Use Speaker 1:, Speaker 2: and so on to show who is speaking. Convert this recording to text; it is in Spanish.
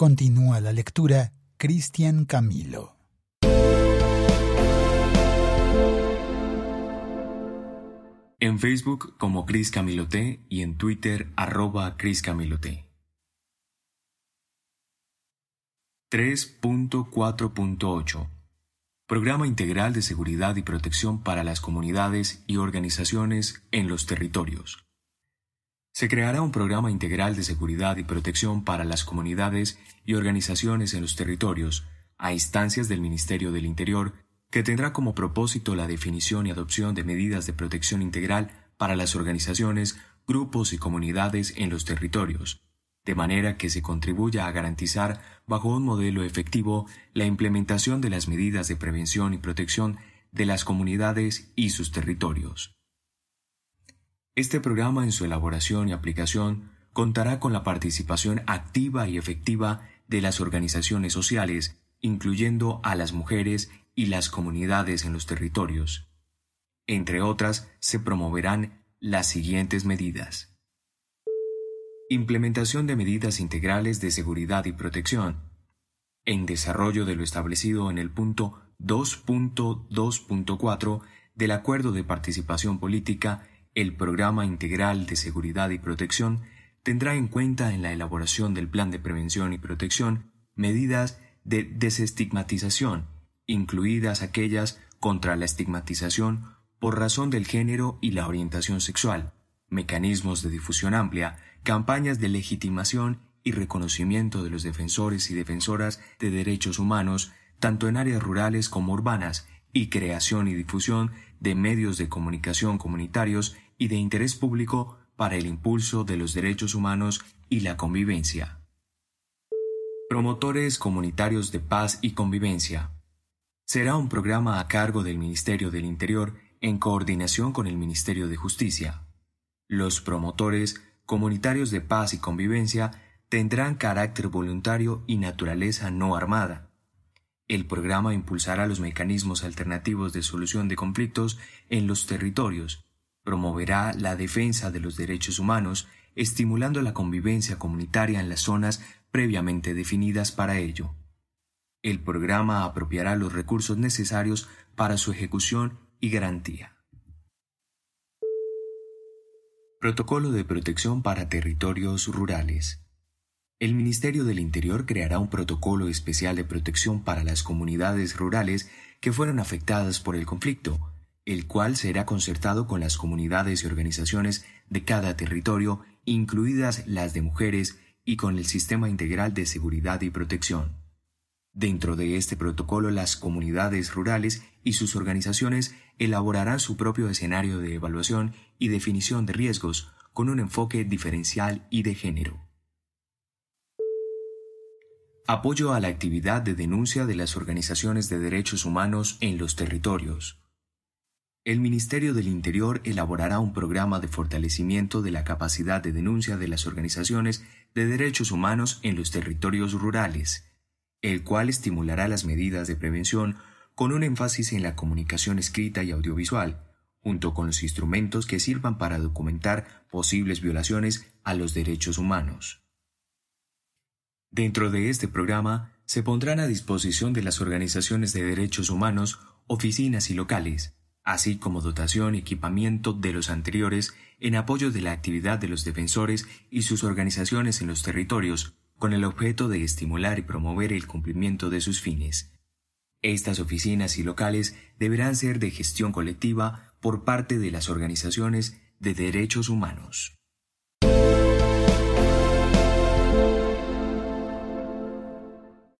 Speaker 1: Continúa la lectura Cristian Camilo.
Speaker 2: En Facebook como Cris Camilote y en Twitter arroba Cris Camilote. 3.4.8 Programa Integral de Seguridad y Protección para las Comunidades y Organizaciones en los Territorios. Se creará un programa integral de seguridad y protección para las comunidades y organizaciones en los territorios, a instancias del Ministerio del Interior, que tendrá como propósito la definición y adopción de medidas de protección integral para las organizaciones, grupos y comunidades en los territorios, de manera que se contribuya a garantizar, bajo un modelo efectivo, la implementación de las medidas de prevención y protección de las comunidades y sus territorios. Este programa en su elaboración y aplicación contará con la participación activa y efectiva de las organizaciones sociales, incluyendo a las mujeres y las comunidades en los territorios. Entre otras, se promoverán las siguientes medidas. Implementación de medidas integrales de seguridad y protección. En desarrollo de lo establecido en el punto 2.2.4 del Acuerdo de Participación Política, el Programa Integral de Seguridad y Protección tendrá en cuenta en la elaboración del Plan de Prevención y Protección medidas de desestigmatización, incluidas aquellas contra la estigmatización por razón del género y la orientación sexual, mecanismos de difusión amplia, campañas de legitimación y reconocimiento de los defensores y defensoras de derechos humanos, tanto en áreas rurales como urbanas, y creación y difusión de medios de comunicación comunitarios y de interés público para el impulso de los derechos humanos y la convivencia. Promotores comunitarios de paz y convivencia. Será un programa a cargo del Ministerio del Interior en coordinación con el Ministerio de Justicia. Los promotores comunitarios de paz y convivencia tendrán carácter voluntario y naturaleza no armada. El programa impulsará los mecanismos alternativos de solución de conflictos en los territorios, promoverá la defensa de los derechos humanos, estimulando la convivencia comunitaria en las zonas previamente definidas para ello. El programa apropiará los recursos necesarios para su ejecución y garantía. Protocolo de protección para territorios rurales. El Ministerio del Interior creará un protocolo especial de protección para las comunidades rurales que fueron afectadas por el conflicto, el cual será concertado con las comunidades y organizaciones de cada territorio, incluidas las de mujeres, y con el Sistema Integral de Seguridad y Protección. Dentro de este protocolo, las comunidades rurales y sus organizaciones elaborarán su propio escenario de evaluación y definición de riesgos con un enfoque diferencial y de género. Apoyo a la actividad de denuncia de las organizaciones de derechos humanos en los territorios. El Ministerio del Interior elaborará un programa de fortalecimiento de la capacidad de denuncia de las organizaciones de derechos humanos en los territorios rurales, el cual estimulará las medidas de prevención con un énfasis en la comunicación escrita y audiovisual, junto con los instrumentos que sirvan para documentar posibles violaciones a los derechos humanos. Dentro de este programa se pondrán a disposición de las organizaciones de derechos humanos oficinas y locales, así como dotación y equipamiento de los anteriores en apoyo de la actividad de los defensores y sus organizaciones en los territorios, con el objeto de estimular y promover el cumplimiento de sus fines. Estas oficinas y locales deberán ser de gestión colectiva por parte de las organizaciones de derechos humanos.